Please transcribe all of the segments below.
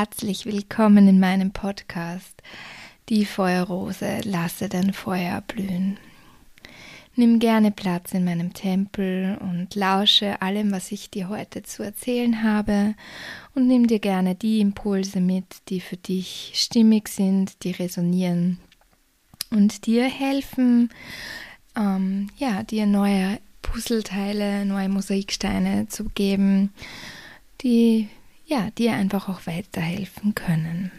Herzlich willkommen in meinem Podcast. Die Feuerrose, lasse dein Feuer blühen. Nimm gerne Platz in meinem Tempel und lausche allem, was ich dir heute zu erzählen habe und nimm dir gerne die Impulse mit, die für dich stimmig sind, die resonieren und dir helfen, ähm, ja, dir neue Puzzleteile, neue Mosaiksteine zu geben, die ja, dir einfach auch weiterhelfen können.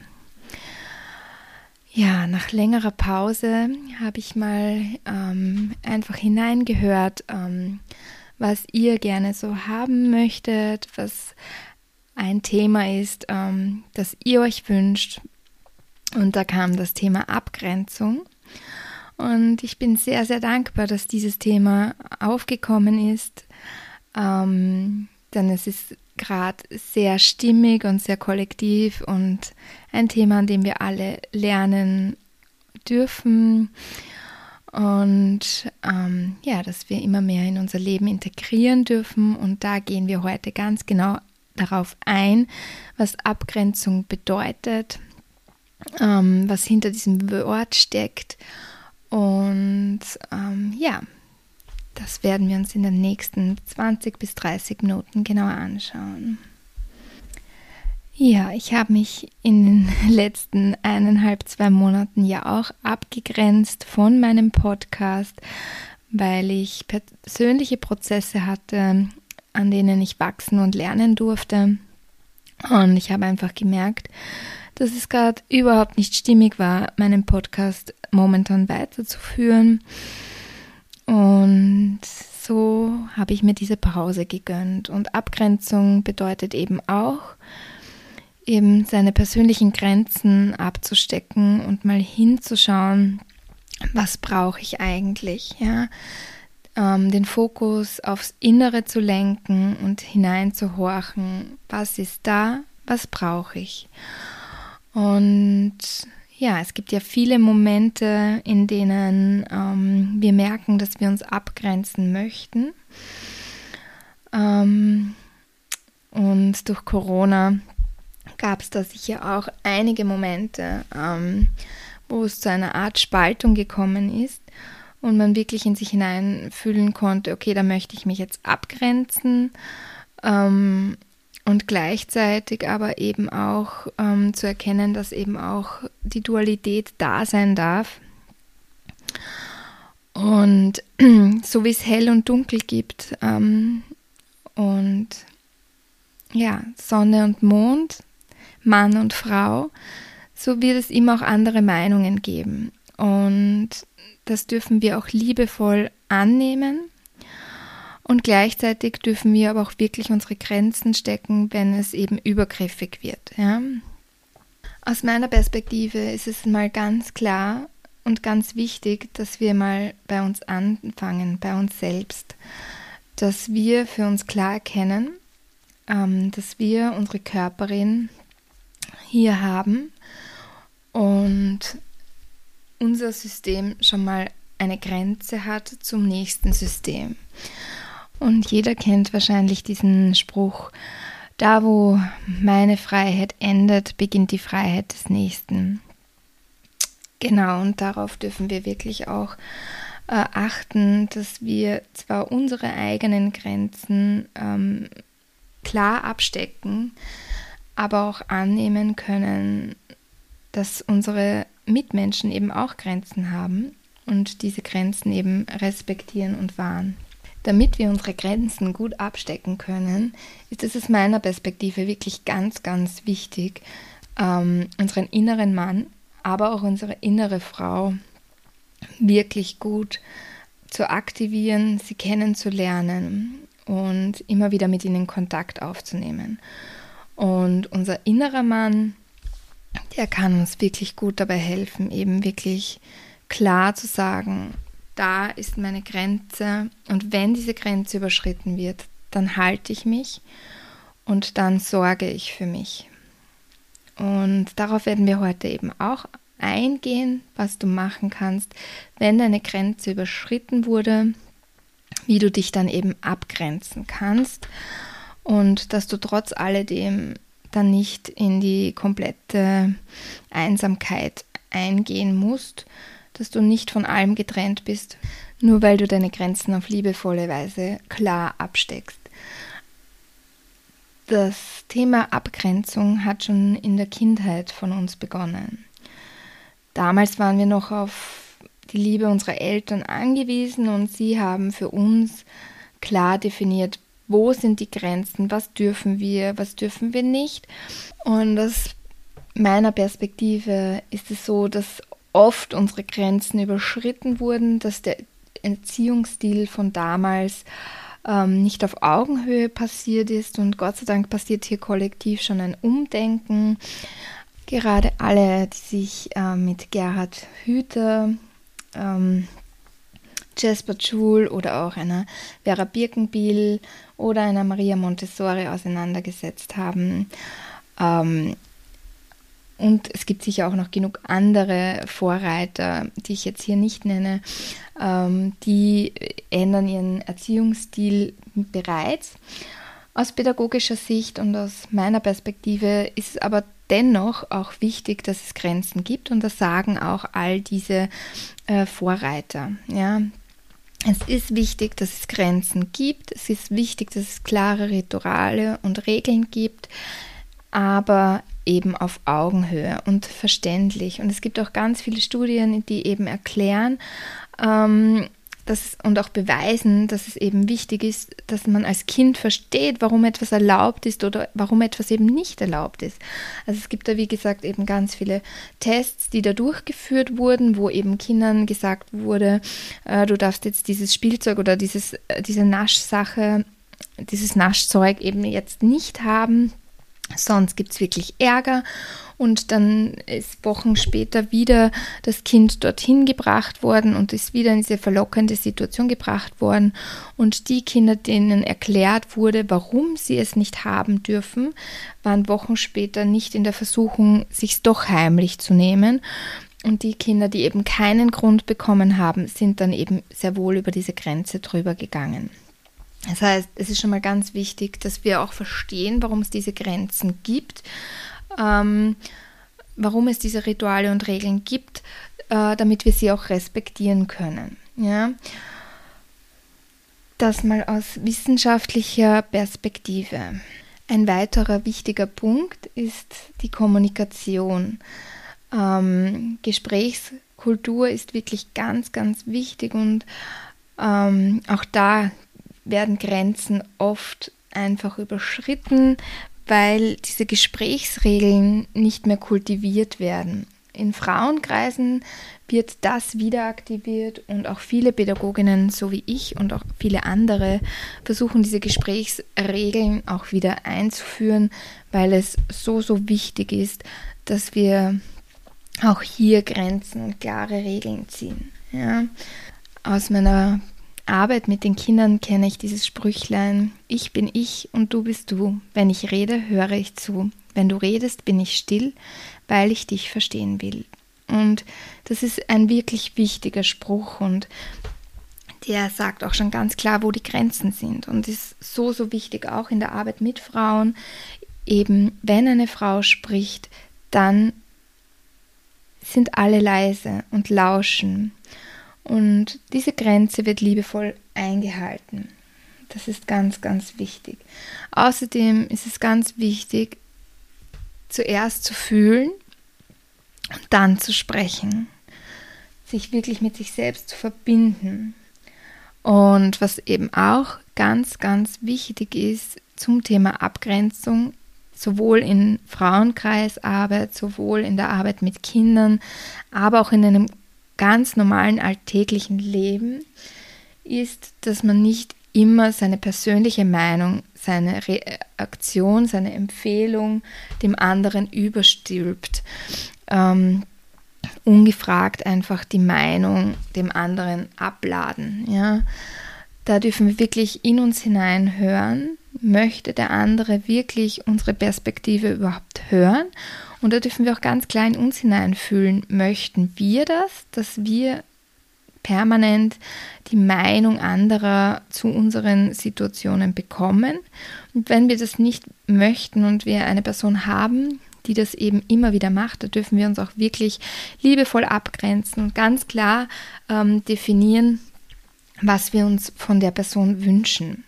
Ja, nach längerer Pause habe ich mal ähm, einfach hineingehört, ähm, was ihr gerne so haben möchtet, was ein Thema ist, ähm, das ihr euch wünscht. Und da kam das Thema Abgrenzung. Und ich bin sehr, sehr dankbar, dass dieses Thema aufgekommen ist, ähm, denn es ist gerade sehr stimmig und sehr kollektiv und ein Thema, an dem wir alle lernen dürfen. Und ähm, ja, dass wir immer mehr in unser Leben integrieren dürfen. Und da gehen wir heute ganz genau darauf ein, was Abgrenzung bedeutet, ähm, was hinter diesem Wort steckt. Und ähm, ja, das werden wir uns in den nächsten 20 bis 30 Minuten genauer anschauen. Ja, ich habe mich in den letzten eineinhalb, zwei Monaten ja auch abgegrenzt von meinem Podcast, weil ich persönliche Prozesse hatte, an denen ich wachsen und lernen durfte. Und ich habe einfach gemerkt, dass es gerade überhaupt nicht stimmig war, meinen Podcast momentan weiterzuführen. Und so habe ich mir diese Pause gegönnt. Und Abgrenzung bedeutet eben auch, eben seine persönlichen Grenzen abzustecken und mal hinzuschauen, was brauche ich eigentlich, ja. Ähm, den Fokus aufs Innere zu lenken und hineinzuhorchen, was ist da, was brauche ich. Und ja, es gibt ja viele Momente, in denen ähm, wir merken, dass wir uns abgrenzen möchten. Ähm, und durch Corona gab es da sicher auch einige Momente, ähm, wo es zu einer Art Spaltung gekommen ist und man wirklich in sich hineinfühlen konnte, okay, da möchte ich mich jetzt abgrenzen. Ähm, und gleichzeitig aber eben auch ähm, zu erkennen, dass eben auch die Dualität da sein darf. Und so wie es hell und dunkel gibt ähm, und ja, Sonne und Mond, Mann und Frau, so wird es immer auch andere Meinungen geben. Und das dürfen wir auch liebevoll annehmen und gleichzeitig dürfen wir aber auch wirklich unsere Grenzen stecken, wenn es eben übergriffig wird. Ja? Aus meiner Perspektive ist es mal ganz klar und ganz wichtig, dass wir mal bei uns anfangen, bei uns selbst, dass wir für uns klar erkennen, ähm, dass wir unsere Körperin hier haben und unser System schon mal eine Grenze hat zum nächsten System. Und jeder kennt wahrscheinlich diesen Spruch, da wo meine Freiheit endet, beginnt die Freiheit des Nächsten. Genau, und darauf dürfen wir wirklich auch äh, achten, dass wir zwar unsere eigenen Grenzen ähm, klar abstecken, aber auch annehmen können, dass unsere Mitmenschen eben auch Grenzen haben und diese Grenzen eben respektieren und wahren. Damit wir unsere Grenzen gut abstecken können, ist es aus meiner Perspektive wirklich ganz, ganz wichtig, ähm, unseren inneren Mann, aber auch unsere innere Frau wirklich gut zu aktivieren, sie kennenzulernen und immer wieder mit ihnen Kontakt aufzunehmen. Und unser innerer Mann, der kann uns wirklich gut dabei helfen, eben wirklich klar zu sagen, da ist meine Grenze und wenn diese Grenze überschritten wird, dann halte ich mich und dann sorge ich für mich. Und darauf werden wir heute eben auch eingehen, was du machen kannst, wenn deine Grenze überschritten wurde, wie du dich dann eben abgrenzen kannst und dass du trotz alledem dann nicht in die komplette Einsamkeit eingehen musst, dass du nicht von allem getrennt bist, nur weil du deine Grenzen auf liebevolle Weise klar absteckst. Das Thema Abgrenzung hat schon in der Kindheit von uns begonnen. Damals waren wir noch auf die Liebe unserer Eltern angewiesen und sie haben für uns klar definiert, wo sind die Grenzen, was dürfen wir, was dürfen wir nicht. Und aus meiner Perspektive ist es so, dass oft unsere Grenzen überschritten wurden, dass der Erziehungsstil von damals ähm, nicht auf Augenhöhe passiert ist und Gott sei Dank passiert hier kollektiv schon ein Umdenken. Gerade alle, die sich äh, mit Gerhard Hüther ähm, Jasper Joule oder auch einer Vera Birkenbiel oder einer Maria Montessori auseinandergesetzt haben. Ähm, und es gibt sicher auch noch genug andere Vorreiter, die ich jetzt hier nicht nenne, ähm, die ändern ihren Erziehungsstil bereits. Aus pädagogischer Sicht und aus meiner Perspektive ist es aber dennoch auch wichtig, dass es Grenzen gibt und das sagen auch all diese äh, Vorreiter. Ja, es ist wichtig, dass es Grenzen gibt. Es ist wichtig, dass es klare Rituale und Regeln gibt, aber eben auf Augenhöhe und verständlich. Und es gibt auch ganz viele Studien, die eben erklären, ähm, dass, und auch beweisen, dass es eben wichtig ist, dass man als Kind versteht, warum etwas erlaubt ist oder warum etwas eben nicht erlaubt ist. Also es gibt da, wie gesagt, eben ganz viele Tests, die da durchgeführt wurden, wo eben Kindern gesagt wurde, äh, du darfst jetzt dieses Spielzeug oder dieses, äh, diese Naschsache, dieses Naschzeug eben jetzt nicht haben, sonst gibt es wirklich Ärger und dann ist Wochen später wieder das Kind dorthin gebracht worden und ist wieder in diese verlockende Situation gebracht worden. Und die Kinder, denen erklärt wurde, warum sie es nicht haben dürfen, waren Wochen später nicht in der Versuchung, sich doch heimlich zu nehmen. Und die Kinder, die eben keinen Grund bekommen haben, sind dann eben sehr wohl über diese Grenze drüber gegangen. Das heißt, es ist schon mal ganz wichtig, dass wir auch verstehen, warum es diese Grenzen gibt ähm, warum es diese Rituale und Regeln gibt, äh, damit wir sie auch respektieren können. Ja? Das mal aus wissenschaftlicher Perspektive. Ein weiterer wichtiger Punkt ist die Kommunikation. Ähm, Gesprächskultur ist wirklich ganz, ganz wichtig und ähm, auch da werden Grenzen oft einfach überschritten, weil diese Gesprächsregeln nicht mehr kultiviert werden. In Frauenkreisen wird das wieder aktiviert und auch viele Pädagoginnen, so wie ich und auch viele andere, versuchen diese Gesprächsregeln auch wieder einzuführen, weil es so, so wichtig ist, dass wir auch hier Grenzen und klare Regeln ziehen. Ja. Aus meiner Arbeit mit den Kindern kenne ich dieses Sprüchlein, ich bin ich und du bist du. Wenn ich rede, höre ich zu. Wenn du redest, bin ich still, weil ich dich verstehen will. Und das ist ein wirklich wichtiger Spruch und der sagt auch schon ganz klar, wo die Grenzen sind und ist so, so wichtig auch in der Arbeit mit Frauen. Eben, wenn eine Frau spricht, dann sind alle leise und lauschen und diese Grenze wird liebevoll eingehalten. Das ist ganz, ganz wichtig. Außerdem ist es ganz wichtig, zuerst zu fühlen und dann zu sprechen. Sich wirklich mit sich selbst zu verbinden. Und was eben auch ganz, ganz wichtig ist zum Thema Abgrenzung, sowohl in Frauenkreisarbeit, sowohl in der Arbeit mit Kindern, aber auch in einem ganz normalen alltäglichen Leben ist, dass man nicht immer seine persönliche Meinung, seine Reaktion, seine Empfehlung dem anderen überstülpt. Ähm, ungefragt einfach die Meinung dem anderen abladen. Ja? Da dürfen wir wirklich in uns hinein hören möchte der andere wirklich unsere Perspektive überhaupt hören? Und da dürfen wir auch ganz klar in uns hineinfühlen. Möchten wir das, dass wir permanent die Meinung anderer zu unseren Situationen bekommen? Und wenn wir das nicht möchten und wir eine Person haben, die das eben immer wieder macht, da dürfen wir uns auch wirklich liebevoll abgrenzen und ganz klar ähm, definieren, was wir uns von der Person wünschen.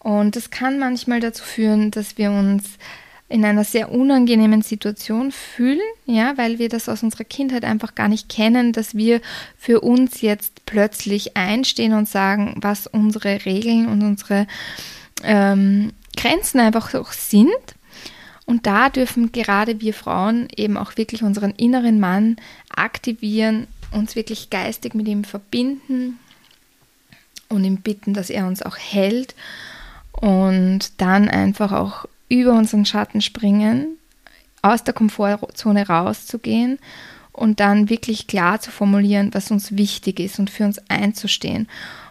Und das kann manchmal dazu führen, dass wir uns in einer sehr unangenehmen Situation fühlen, ja, weil wir das aus unserer Kindheit einfach gar nicht kennen, dass wir für uns jetzt plötzlich einstehen und sagen, was unsere Regeln und unsere ähm, Grenzen einfach auch sind. Und da dürfen gerade wir Frauen eben auch wirklich unseren inneren Mann aktivieren, uns wirklich geistig mit ihm verbinden und ihm bitten, dass er uns auch hält und dann einfach auch über unseren Schatten springen, aus der Komfortzone rauszugehen und dann wirklich klar zu formulieren, was uns wichtig ist und für uns einzustehen.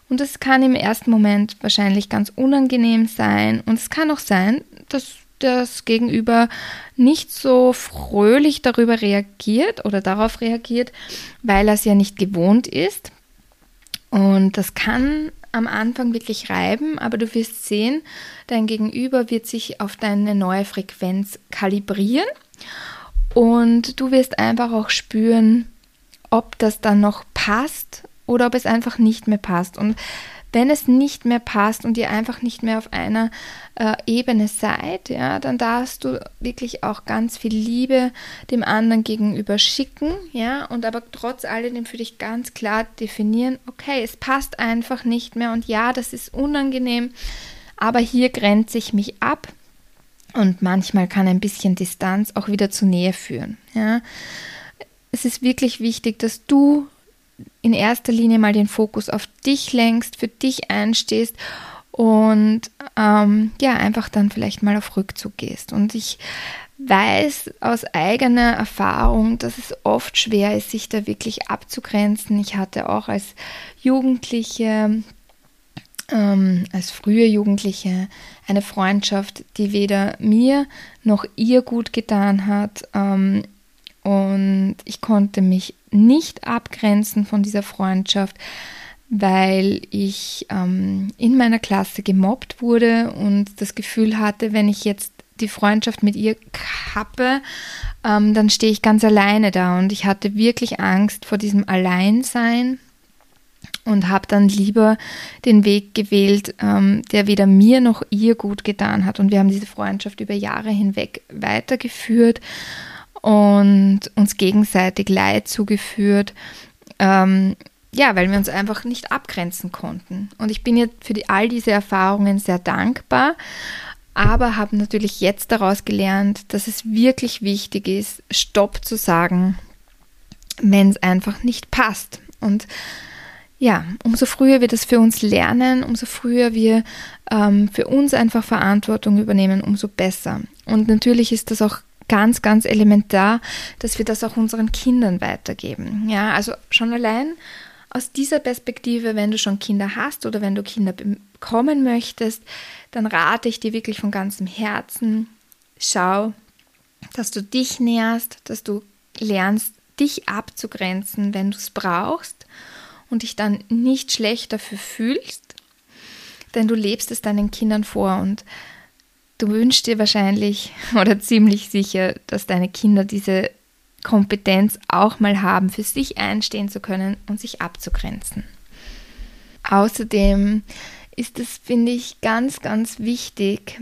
Und es kann im ersten Moment wahrscheinlich ganz unangenehm sein und es kann auch sein, dass das Gegenüber nicht so fröhlich darüber reagiert oder darauf reagiert, weil er es ja nicht gewohnt ist. Und das kann am Anfang wirklich reiben, aber du wirst sehen, dein Gegenüber wird sich auf deine neue Frequenz kalibrieren und du wirst einfach auch spüren, ob das dann noch passt oder ob es einfach nicht mehr passt. Und wenn es nicht mehr passt und ihr einfach nicht mehr auf einer äh, Ebene seid, ja, dann darfst du wirklich auch ganz viel Liebe dem anderen gegenüber schicken, ja, und aber trotz alledem für dich ganz klar definieren, okay, es passt einfach nicht mehr und ja, das ist unangenehm, aber hier grenze ich mich ab und manchmal kann ein bisschen Distanz auch wieder zu Nähe führen, ja. Es ist wirklich wichtig, dass du in erster Linie mal den Fokus auf dich lenkst, für dich einstehst und ähm, ja, einfach dann vielleicht mal auf Rückzug gehst. Und ich weiß aus eigener Erfahrung, dass es oft schwer ist, sich da wirklich abzugrenzen. Ich hatte auch als Jugendliche, ähm, als frühe Jugendliche, eine Freundschaft, die weder mir noch ihr gut getan hat. Ähm, und ich konnte mich nicht abgrenzen von dieser Freundschaft, weil ich ähm, in meiner Klasse gemobbt wurde und das Gefühl hatte, wenn ich jetzt die Freundschaft mit ihr kappe, ähm, dann stehe ich ganz alleine da. Und ich hatte wirklich Angst vor diesem Alleinsein und habe dann lieber den Weg gewählt, ähm, der weder mir noch ihr gut getan hat. Und wir haben diese Freundschaft über Jahre hinweg weitergeführt und uns gegenseitig Leid zugeführt. Ähm, ja, weil wir uns einfach nicht abgrenzen konnten. Und ich bin jetzt für die, all diese Erfahrungen sehr dankbar, aber habe natürlich jetzt daraus gelernt, dass es wirklich wichtig ist, Stopp zu sagen, wenn es einfach nicht passt. Und ja, umso früher wir das für uns lernen, umso früher wir ähm, für uns einfach Verantwortung übernehmen, umso besser. Und natürlich ist das auch ganz, ganz elementar, dass wir das auch unseren Kindern weitergeben. Ja, also schon allein aus dieser Perspektive, wenn du schon Kinder hast oder wenn du Kinder bekommen möchtest, dann rate ich dir wirklich von ganzem Herzen, schau, dass du dich näherst, dass du lernst, dich abzugrenzen, wenn du es brauchst und dich dann nicht schlecht dafür fühlst, denn du lebst es deinen Kindern vor und Du wünschst dir wahrscheinlich oder ziemlich sicher, dass deine Kinder diese Kompetenz auch mal haben, für sich einstehen zu können und sich abzugrenzen. Außerdem ist es, finde ich, ganz, ganz wichtig,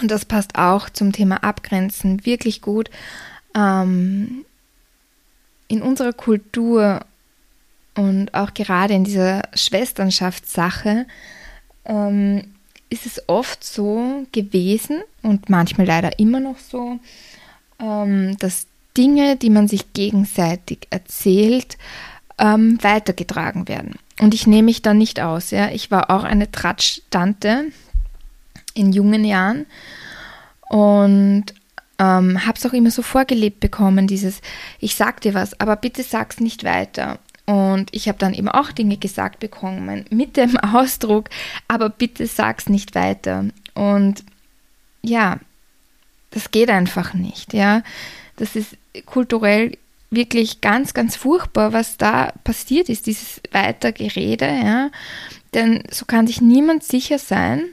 und das passt auch zum Thema Abgrenzen wirklich gut, ähm, in unserer Kultur und auch gerade in dieser Schwesternschaftssache ähm, ist es oft so gewesen und manchmal leider immer noch so, ähm, dass Dinge, die man sich gegenseitig erzählt, ähm, weitergetragen werden. Und ich nehme mich da nicht aus. Ja? Ich war auch eine Tratsch-Tante in jungen Jahren und ähm, habe es auch immer so vorgelebt bekommen, dieses, ich sag dir was, aber bitte sag's nicht weiter. Und ich habe dann eben auch Dinge gesagt bekommen mit dem Ausdruck, aber bitte sag's nicht weiter. Und ja, das geht einfach nicht, ja. Das ist kulturell wirklich ganz, ganz furchtbar, was da passiert ist, dieses Weitergerede, ja. Denn so kann sich niemand sicher sein,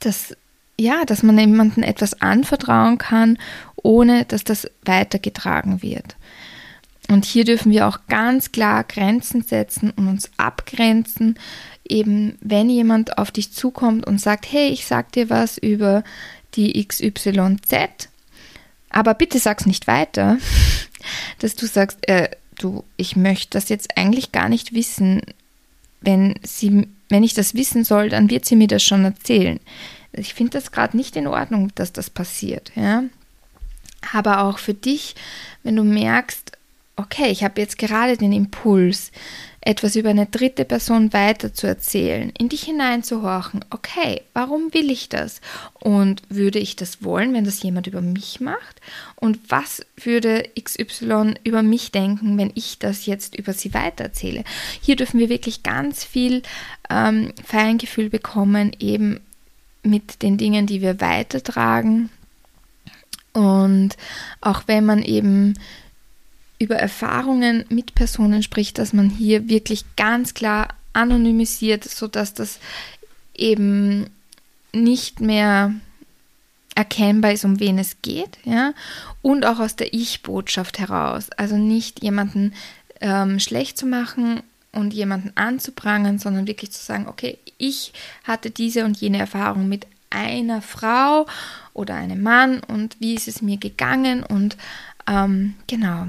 dass, ja, dass man jemandem etwas anvertrauen kann, ohne dass das weitergetragen wird. Und hier dürfen wir auch ganz klar Grenzen setzen und uns abgrenzen. Eben, wenn jemand auf dich zukommt und sagt, hey, ich sag dir was über die XYZ, aber bitte sag's nicht weiter, dass du sagst, äh, du, ich möchte das jetzt eigentlich gar nicht wissen. Wenn sie, wenn ich das wissen soll, dann wird sie mir das schon erzählen. Ich finde das gerade nicht in Ordnung, dass das passiert, ja. Aber auch für dich, wenn du merkst, okay, ich habe jetzt gerade den Impuls, etwas über eine dritte Person weiterzuerzählen, in dich hineinzuhorchen, okay, warum will ich das? Und würde ich das wollen, wenn das jemand über mich macht? Und was würde XY über mich denken, wenn ich das jetzt über sie weitererzähle? Hier dürfen wir wirklich ganz viel ähm, Feingefühl bekommen, eben mit den Dingen, die wir weitertragen. Und auch wenn man eben über Erfahrungen mit Personen spricht, dass man hier wirklich ganz klar anonymisiert, sodass das eben nicht mehr erkennbar ist, um wen es geht, ja, und auch aus der Ich-Botschaft heraus. Also nicht jemanden ähm, schlecht zu machen und jemanden anzuprangern, sondern wirklich zu sagen, okay, ich hatte diese und jene Erfahrung mit einer Frau oder einem Mann und wie ist es mir gegangen und ähm, genau,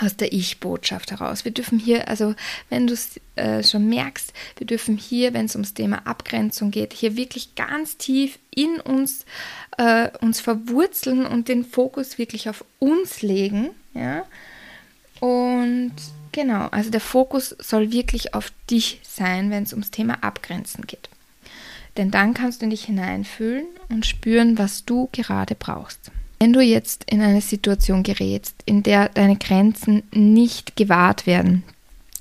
aus der Ich-Botschaft heraus. Wir dürfen hier, also wenn du es äh, schon merkst, wir dürfen hier, wenn es ums Thema Abgrenzung geht, hier wirklich ganz tief in uns, äh, uns verwurzeln und den Fokus wirklich auf uns legen. Ja? Und genau, also der Fokus soll wirklich auf dich sein, wenn es ums Thema Abgrenzen geht. Denn dann kannst du dich hineinfühlen und spüren, was du gerade brauchst. Wenn du jetzt in eine Situation gerätst, in der deine Grenzen nicht gewahrt werden,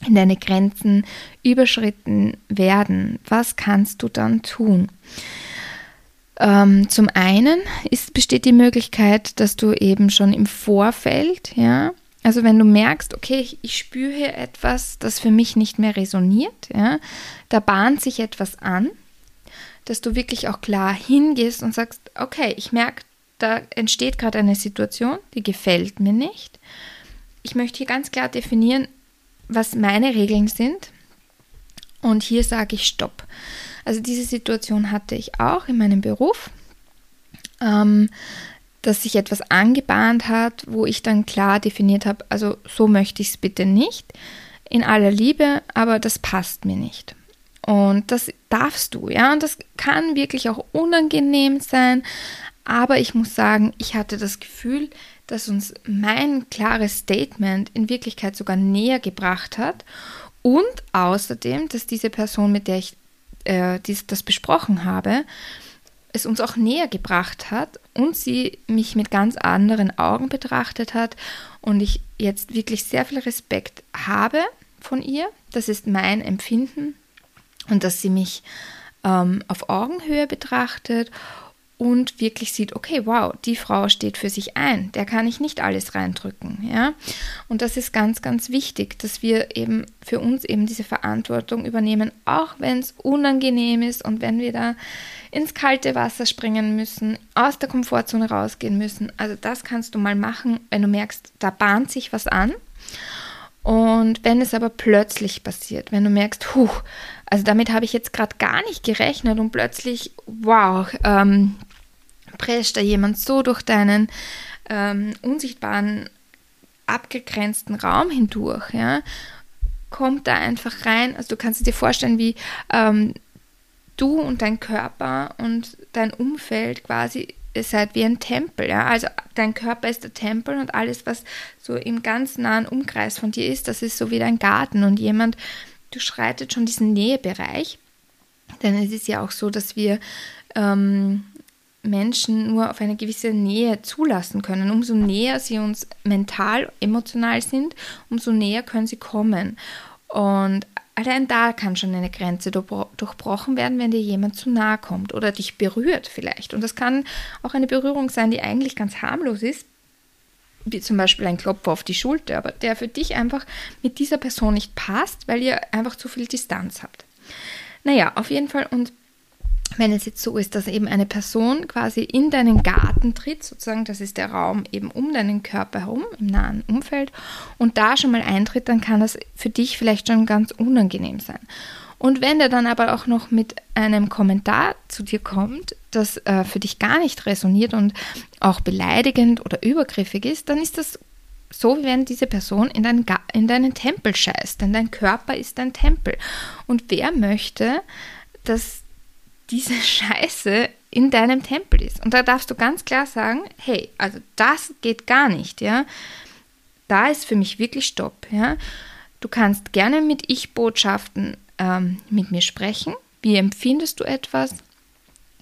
in deine Grenzen überschritten werden, was kannst du dann tun? Ähm, zum einen ist, besteht die Möglichkeit, dass du eben schon im Vorfeld, ja, also wenn du merkst, okay, ich, ich spüre hier etwas, das für mich nicht mehr resoniert, ja, da bahnt sich etwas an, dass du wirklich auch klar hingehst und sagst, okay, ich merke, da entsteht gerade eine Situation, die gefällt mir nicht. Ich möchte hier ganz klar definieren, was meine Regeln sind. Und hier sage ich Stopp. Also diese Situation hatte ich auch in meinem Beruf, ähm, dass sich etwas angebahnt hat, wo ich dann klar definiert habe, also so möchte ich es bitte nicht, in aller Liebe, aber das passt mir nicht. Und das darfst du, ja, und das kann wirklich auch unangenehm sein, aber ich muss sagen, ich hatte das Gefühl, dass uns mein klares Statement in Wirklichkeit sogar näher gebracht hat. Und außerdem, dass diese Person, mit der ich äh, dies, das besprochen habe, es uns auch näher gebracht hat und sie mich mit ganz anderen Augen betrachtet hat und ich jetzt wirklich sehr viel Respekt habe von ihr. Das ist mein Empfinden und dass sie mich ähm, auf Augenhöhe betrachtet und wirklich sieht, okay, wow, die Frau steht für sich ein, der kann ich nicht alles reindrücken, ja. Und das ist ganz, ganz wichtig, dass wir eben für uns eben diese Verantwortung übernehmen, auch wenn es unangenehm ist und wenn wir da ins kalte Wasser springen müssen, aus der Komfortzone rausgehen müssen. Also das kannst du mal machen, wenn du merkst, da bahnt sich was an. Und wenn es aber plötzlich passiert, wenn du merkst, huh, also damit habe ich jetzt gerade gar nicht gerechnet und plötzlich, wow, ähm, prescht da jemand so durch deinen ähm, unsichtbaren, abgegrenzten Raum hindurch, ja, kommt da einfach rein. Also du kannst dir vorstellen, wie ähm, du und dein Körper und dein Umfeld quasi seid wie ein Tempel, ja. Also dein Körper ist der Tempel und alles, was so im ganz nahen Umkreis von dir ist, das ist so wie dein Garten und jemand, du schreitet schon diesen Nähebereich. Denn es ist ja auch so, dass wir ähm, Menschen nur auf eine gewisse Nähe zulassen können. Umso näher sie uns mental, emotional sind, umso näher können sie kommen. Und allein da kann schon eine Grenze durchbrochen werden, wenn dir jemand zu nahe kommt oder dich berührt vielleicht. Und das kann auch eine Berührung sein, die eigentlich ganz harmlos ist, wie zum Beispiel ein Klopfer auf die Schulter, aber der für dich einfach mit dieser Person nicht passt, weil ihr einfach zu viel Distanz habt. Naja, auf jeden Fall und wenn es jetzt so ist, dass eben eine Person quasi in deinen Garten tritt, sozusagen, das ist der Raum eben um deinen Körper herum, im nahen Umfeld, und da schon mal eintritt, dann kann das für dich vielleicht schon ganz unangenehm sein. Und wenn der dann aber auch noch mit einem Kommentar zu dir kommt, das äh, für dich gar nicht resoniert und auch beleidigend oder übergriffig ist, dann ist das so, wie wenn diese Person in, dein, in deinen Tempel scheißt, denn dein Körper ist dein Tempel. Und wer möchte, dass diese Scheiße in deinem Tempel ist. Und da darfst du ganz klar sagen, hey, also das geht gar nicht, ja. Da ist für mich wirklich Stopp, ja. Du kannst gerne mit Ich-Botschaften ähm, mit mir sprechen. Wie empfindest du etwas?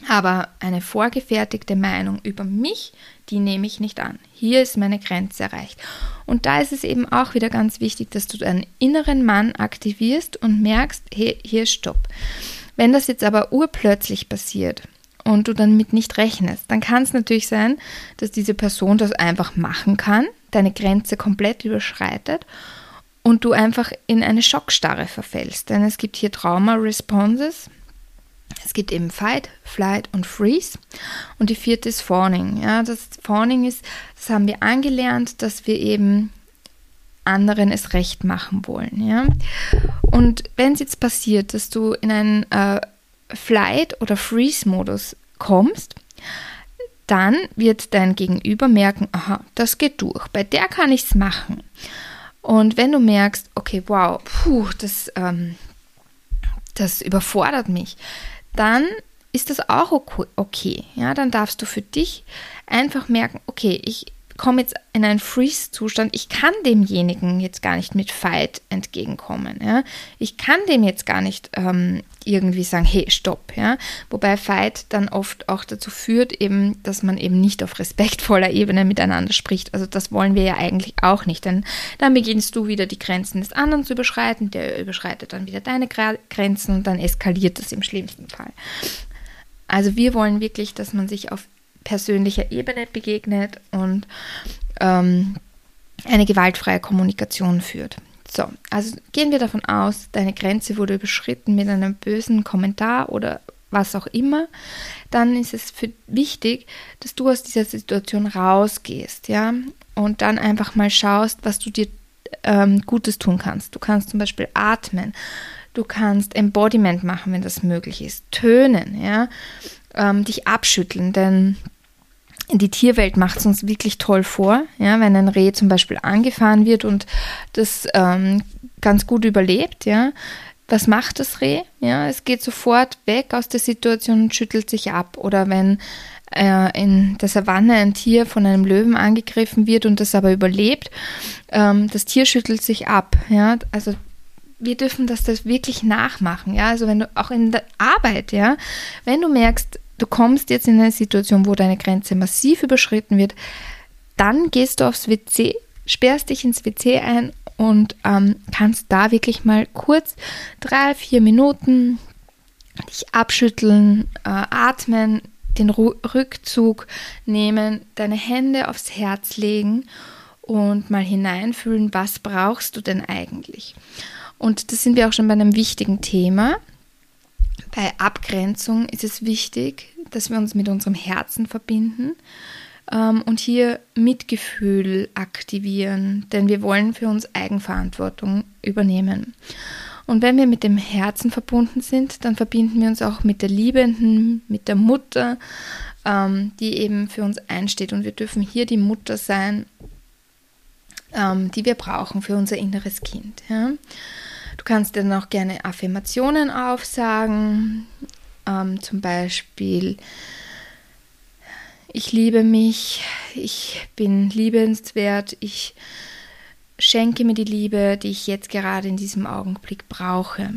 Aber eine vorgefertigte Meinung über mich, die nehme ich nicht an. Hier ist meine Grenze erreicht. Und da ist es eben auch wieder ganz wichtig, dass du deinen inneren Mann aktivierst und merkst, hey, hier Stopp. Wenn das jetzt aber urplötzlich passiert und du dann mit nicht rechnest, dann kann es natürlich sein, dass diese Person das einfach machen kann, deine Grenze komplett überschreitet und du einfach in eine Schockstarre verfällst. Denn es gibt hier Trauma-Responses. Es gibt eben Fight, Flight und Freeze. Und die vierte ist Fawning. Ja, das Fawning ist, das haben wir angelernt, dass wir eben anderen es recht machen wollen. Ja? Und wenn es jetzt passiert, dass du in einen äh, Flight- oder Freeze-Modus kommst, dann wird dein Gegenüber merken, aha, das geht durch, bei der kann ich es machen. Und wenn du merkst, okay, wow, puh, das, ähm, das überfordert mich, dann ist das auch okay. Ja, dann darfst du für dich einfach merken, okay, ich komme jetzt in einen Freeze-Zustand, ich kann demjenigen jetzt gar nicht mit Fight entgegenkommen. Ja? Ich kann dem jetzt gar nicht ähm, irgendwie sagen, hey, stopp. Ja? Wobei Fight dann oft auch dazu führt, eben, dass man eben nicht auf respektvoller Ebene miteinander spricht. Also das wollen wir ja eigentlich auch nicht, denn dann beginnst du wieder die Grenzen des anderen zu überschreiten, der überschreitet dann wieder deine Grenzen und dann eskaliert das im schlimmsten Fall. Also wir wollen wirklich, dass man sich auf persönlicher Ebene begegnet und ähm, eine gewaltfreie Kommunikation führt. So, also gehen wir davon aus, deine Grenze wurde überschritten mit einem bösen Kommentar oder was auch immer, dann ist es wichtig, dass du aus dieser Situation rausgehst, ja, und dann einfach mal schaust, was du dir ähm, Gutes tun kannst. Du kannst zum Beispiel atmen, du kannst Embodiment machen, wenn das möglich ist, tönen, ja, ähm, dich abschütteln, denn die Tierwelt macht es uns wirklich toll vor. Ja, wenn ein Reh zum Beispiel angefahren wird und das ähm, ganz gut überlebt, ja, was macht das Reh? Ja, es geht sofort weg aus der Situation und schüttelt sich ab. Oder wenn äh, in der Savanne ein Tier von einem Löwen angegriffen wird und das aber überlebt, ähm, das Tier schüttelt sich ab. Ja, also wir dürfen das, das wirklich nachmachen. Ja, also wenn du auch in der Arbeit, ja, wenn du merkst, du kommst jetzt in eine Situation, wo deine Grenze massiv überschritten wird, dann gehst du aufs WC, sperrst dich ins WC ein und ähm, kannst da wirklich mal kurz drei, vier Minuten dich abschütteln, äh, atmen, den Ru Rückzug nehmen, deine Hände aufs Herz legen und mal hineinfühlen, was brauchst du denn eigentlich? Und das sind wir auch schon bei einem wichtigen Thema, bei Abgrenzung ist es wichtig, dass wir uns mit unserem Herzen verbinden ähm, und hier Mitgefühl aktivieren, denn wir wollen für uns Eigenverantwortung übernehmen. Und wenn wir mit dem Herzen verbunden sind, dann verbinden wir uns auch mit der Liebenden, mit der Mutter, ähm, die eben für uns einsteht. Und wir dürfen hier die Mutter sein, ähm, die wir brauchen für unser inneres Kind. Ja? Du kannst dann auch gerne Affirmationen aufsagen, ähm, zum Beispiel, ich liebe mich, ich bin liebenswert, ich schenke mir die Liebe, die ich jetzt gerade in diesem Augenblick brauche.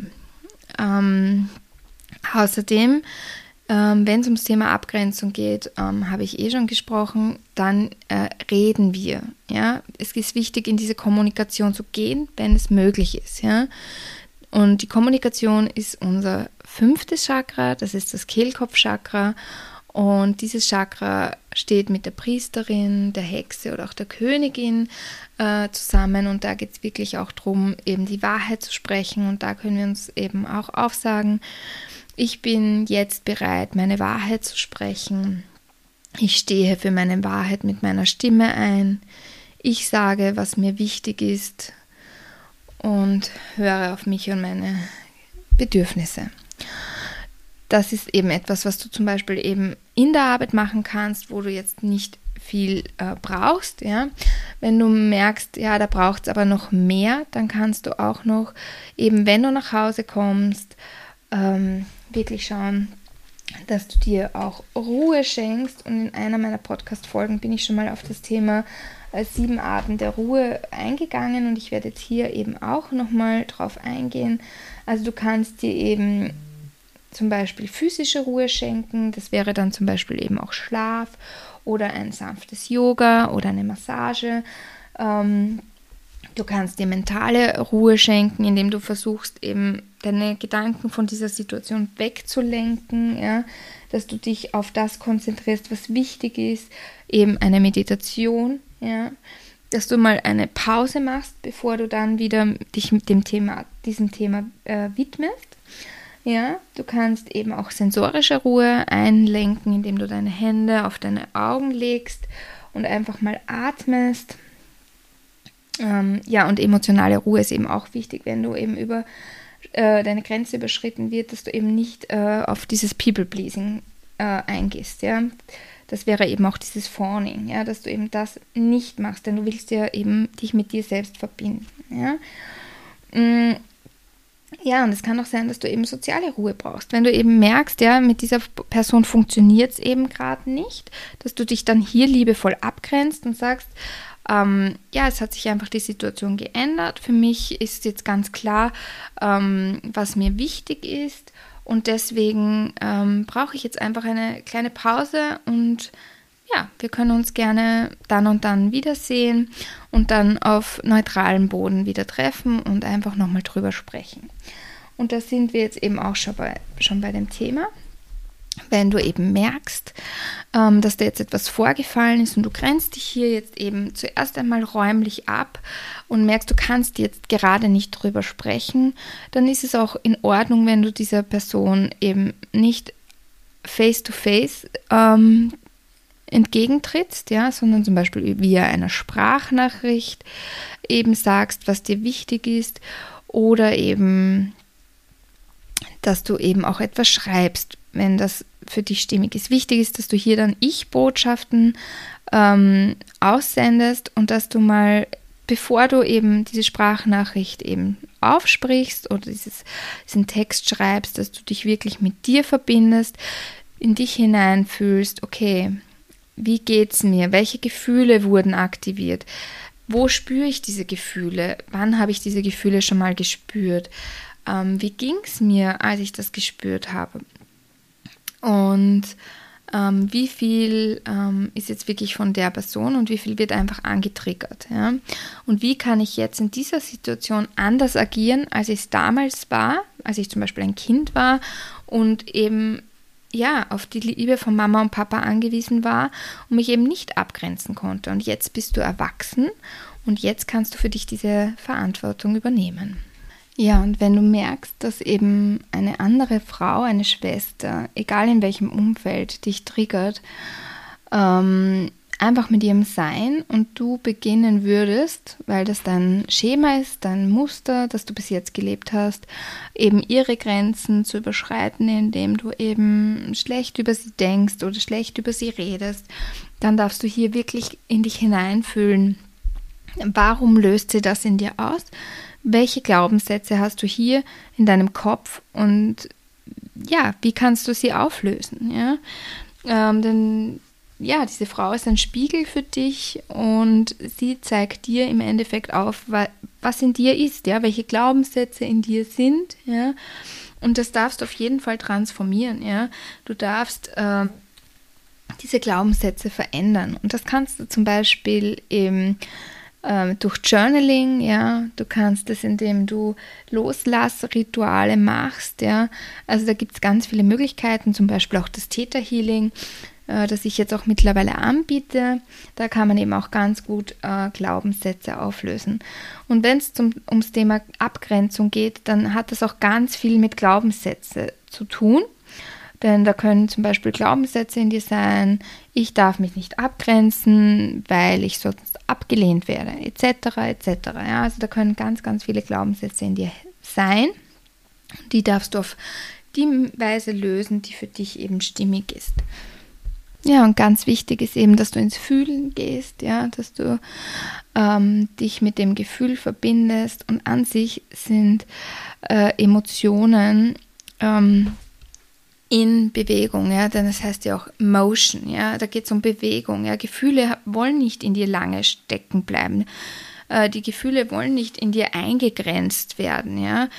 Ähm, außerdem Ähm, Wenn es ums Thema Abgrenzung geht, ähm, habe ich eh schon gesprochen, dann äh, reden wir. Ja? Es ist wichtig, in diese Kommunikation zu gehen, wenn es möglich ist. Ja? Und die Kommunikation ist unser fünftes Chakra, das ist das Kehlkopfchakra. Und dieses Chakra steht mit der Priesterin, der Hexe oder auch der Königin äh, zusammen. Und da geht es wirklich auch darum, eben die Wahrheit zu sprechen. Und da können wir uns eben auch aufsagen, ich bin jetzt bereit, meine Wahrheit zu sprechen. Ich stehe für meine Wahrheit mit meiner Stimme ein. Ich sage, was mir wichtig ist und höre auf mich und meine Bedürfnisse. Das ist eben etwas, was du zum Beispiel eben in der Arbeit machen kannst, wo du jetzt nicht viel äh, brauchst. Ja? Wenn du merkst, ja, da braucht es aber noch mehr, dann kannst du auch noch, eben wenn du nach Hause kommst, ähm, wirklich schauen, dass du dir auch Ruhe schenkst. Und in einer meiner Podcast-Folgen bin ich schon mal auf das Thema äh, sieben Arten der Ruhe eingegangen und ich werde jetzt hier eben auch nochmal drauf eingehen. Also du kannst dir eben zum Beispiel physische Ruhe schenken, das wäre dann zum Beispiel eben auch Schlaf oder ein sanftes Yoga oder eine Massage. Ähm, du kannst dir mentale Ruhe schenken, indem du versuchst eben deine Gedanken von dieser Situation wegzulenken, ja, dass du dich auf das konzentrierst, was wichtig ist, eben eine Meditation, ja, dass du mal eine Pause machst, bevor du dann wieder dich mit dem Thema, diesem Thema äh, widmest. Ja, du kannst eben auch sensorische Ruhe einlenken, indem du deine Hände auf deine Augen legst und einfach mal atmest. Ähm, ja, und emotionale Ruhe ist eben auch wichtig, wenn du eben über äh, deine Grenze überschritten wird, dass du eben nicht äh, auf dieses People-Pleasing äh, eingehst, ja. Das wäre eben auch dieses Fawning, ja, dass du eben das nicht machst, denn du willst ja eben dich mit dir selbst verbinden, ja. Mm, ja, und es kann auch sein, dass du eben soziale Ruhe brauchst. Wenn du eben merkst, ja, mit dieser Person funktioniert es eben gerade nicht, dass du dich dann hier liebevoll abgrenzt und sagst, ähm, ja, es hat sich einfach die Situation geändert. Für mich ist jetzt ganz klar, ähm, was mir wichtig ist. Und deswegen ähm, brauche ich jetzt einfach eine kleine Pause und ja, wir können uns gerne dann und dann wiedersehen und dann auf neutralem Boden wieder treffen und einfach nochmal drüber sprechen. Und da sind wir jetzt eben auch schon bei, schon bei dem Thema wenn du eben merkst, ähm, dass dir jetzt etwas vorgefallen ist und du grenzt dich hier jetzt eben zuerst einmal räumlich ab und merkst, du kannst jetzt gerade nicht drüber sprechen, dann ist es auch in Ordnung, wenn du dieser Person eben nicht face to face ähm, entgegentrittst, ja, sondern zum Beispiel via einer Sprachnachricht eben sagst, was dir wichtig ist oder eben dass du eben auch etwas schreibst, wenn das für dich stimmig ist. Wichtig ist, dass du hier dann Ich-Botschaften ähm, aussendest und dass du mal, bevor du eben diese Sprachnachricht eben aufsprichst oder dieses, diesen Text schreibst, dass du dich wirklich mit dir verbindest, in dich hineinfühlst, okay, wie geht's mir? Welche Gefühle wurden aktiviert? Wo spüre ich diese Gefühle? Wann habe ich diese Gefühle schon mal gespürt? Ähm, wie ging es mir, als ich das gespürt habe? Und ähm, wie viel ähm, ist jetzt wirklich von der Person und wie viel wird einfach angetriggert. Ja? Und wie kann ich jetzt in dieser Situation anders agieren, als ich es damals war, als ich zum Beispiel ein Kind war und eben ja, auf die Liebe von Mama und Papa angewiesen war und mich eben nicht abgrenzen konnte. Und jetzt bist du erwachsen und jetzt kannst du für dich diese Verantwortung übernehmen. Ja, und wenn du merkst, dass eben eine andere Frau, eine Schwester, egal in welchem Umfeld, dich triggert, ähm, einfach mit ihrem Sein und du beginnen würdest, weil das dein Schema ist, dein Muster, das du bis jetzt gelebt hast, eben ihre Grenzen zu überschreiten, indem du eben schlecht über sie denkst oder schlecht über sie redest, dann darfst du hier wirklich in dich hineinfühlen. Warum löst sie das in dir aus? Welche Glaubenssätze hast du hier in deinem Kopf und ja, wie kannst du sie auflösen? Ja? Ähm, denn ja, diese Frau ist ein Spiegel für dich und sie zeigt dir im Endeffekt auf, was in dir ist, ja, welche Glaubenssätze in dir sind, ja, Und das darfst du auf jeden Fall transformieren, ja. Du darfst äh, diese Glaubenssätze verändern. Und das kannst du zum Beispiel äh, durch Journaling, ja. Du kannst das, indem du Loslassrituale machst, ja. Also da gibt es ganz viele Möglichkeiten, zum Beispiel auch das Theta Healing äh, das ich jetzt auch mittlerweile anbiete. Da kann man eben auch ganz gut äh, Glaubenssätze auflösen. Und wenn es ums Thema Abgrenzung geht, dann hat das auch ganz viel mit Glaubenssätzen zu tun. Denn da können zum Beispiel Glaubenssätze in dir sein, ich darf mich nicht abgrenzen, weil ich sonst abgelehnt werde, etc. etc. Ja, also da können ganz, ganz viele Glaubenssätze in dir sein. Die darfst du auf die Weise lösen, die für dich eben stimmig ist. Ja, und ganz wichtig ist eben, dass du ins Fühlen gehst, ja, dass du ähm, dich mit dem Gefühl verbindest. Und an sich sind äh, Emotionen ähm, in Bewegung, ja, denn das heißt ja auch Motion, ja, da geht es um Bewegung, ja. Gefühle wollen nicht in dir lange stecken bleiben. Äh, die Gefühle wollen nicht in dir eingegrenzt werden, ja.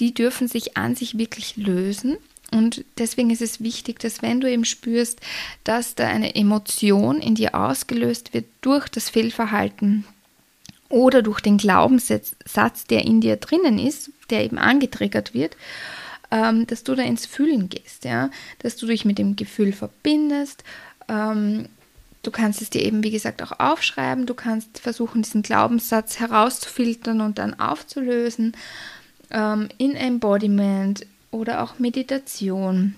Die dürfen sich an sich wirklich lösen und deswegen ist es wichtig, dass wenn du eben spürst, dass da eine Emotion in dir ausgelöst wird durch das Fehlverhalten oder durch den Glaubenssatz, der in dir drinnen ist, der eben angetriggert wird, ähm, dass du da ins Fühlen gehst, ja, dass du dich mit dem Gefühl verbindest. Ähm, du kannst es dir eben, wie gesagt, auch aufschreiben. Du kannst versuchen, diesen Glaubenssatz herauszufiltern und dann aufzulösen. Ähm, in Embodiment, oder auch Meditation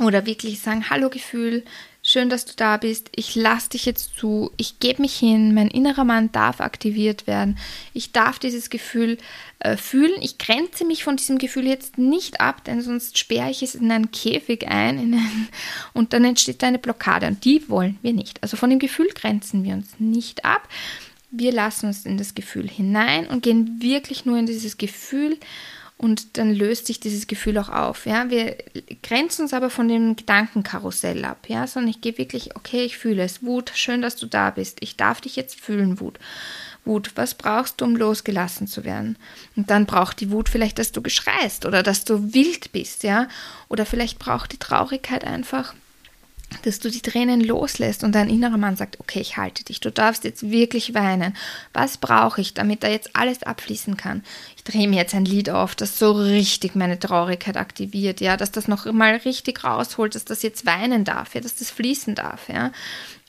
oder wirklich sagen, hallo Gefühl, schön, dass du da bist, ich lasse dich jetzt zu, ich gebe mich hin, mein innerer Mann darf aktiviert werden, ich darf dieses Gefühl äh, fühlen, ich grenze mich von diesem Gefühl jetzt nicht ab, denn sonst sperre ich es in einen Käfig ein einen, und dann entsteht eine Blockade. Und die wollen wir nicht. Also von dem Gefühl grenzen wir uns nicht ab. Wir lassen uns in das Gefühl hinein und gehen wirklich nur in dieses Gefühl und dann löst sich dieses Gefühl auch auf. Ja? Wir grenzen uns aber von dem Gedankenkarussell ab, ja? sondern ich gehe wirklich, okay, ich fühle es. Wut, schön, dass du da bist. Ich darf dich jetzt fühlen, Wut. Wut, was brauchst du, um losgelassen zu werden? Und dann braucht die Wut vielleicht, dass du geschreist oder dass du wild bist, ja? Oder vielleicht braucht die Traurigkeit einfach, dass du die Tränen loslässt und dein innerer Mann sagt, okay, ich halte dich, du darfst jetzt wirklich weinen. Was brauche ich, damit da jetzt alles abfließen kann? Ich drehe mir jetzt ein Lied auf, das so richtig meine Traurigkeit aktiviert, ja, dass das noch mal richtig rausholt, dass das jetzt weinen darf, ja, dass das fließen darf, ja.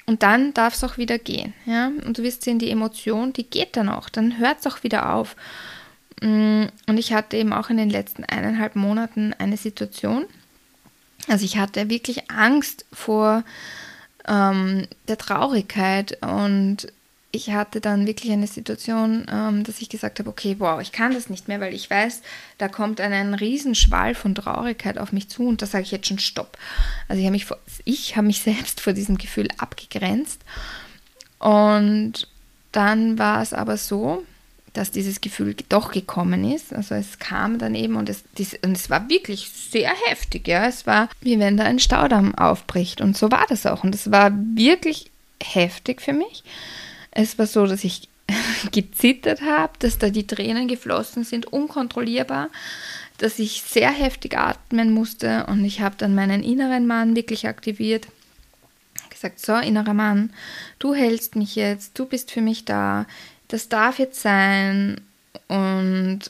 Und dann darf es auch wieder gehen, ja. Und du wirst sehen, die Emotion, die geht dann auch, dann hört es auch wieder auf. Mm, und ich hatte eben auch in den letzten eineinhalb Monaten eine Situation, also ich hatte wirklich Angst vor ähm, der Traurigkeit und ich hatte dann wirklich eine Situation, ähm, dass ich gesagt habe, okay, wow, ich kann das nicht mehr, weil ich weiß, da kommt ein, ein Riesenschwall von Traurigkeit auf mich zu und da sage ich jetzt schon Stopp. Also ich habe mich, habe mich selbst vor diesem Gefühl abgegrenzt und dann war es aber so, dass dieses Gefühl doch gekommen ist. Also es kam dann eben und es, dies, und es war wirklich sehr heftig. Ja, es war wie wenn da ein Staudamm aufbricht und so war das auch und es war wirklich heftig für mich. Es war so, dass ich gezittert habe, dass da die Tränen geflossen sind, unkontrollierbar, dass ich sehr heftig atmen musste und ich habe dann meinen inneren Mann wirklich aktiviert gesagt, so innerer Mann, du hältst mich jetzt, du bist für mich da, das darf jetzt sein. Und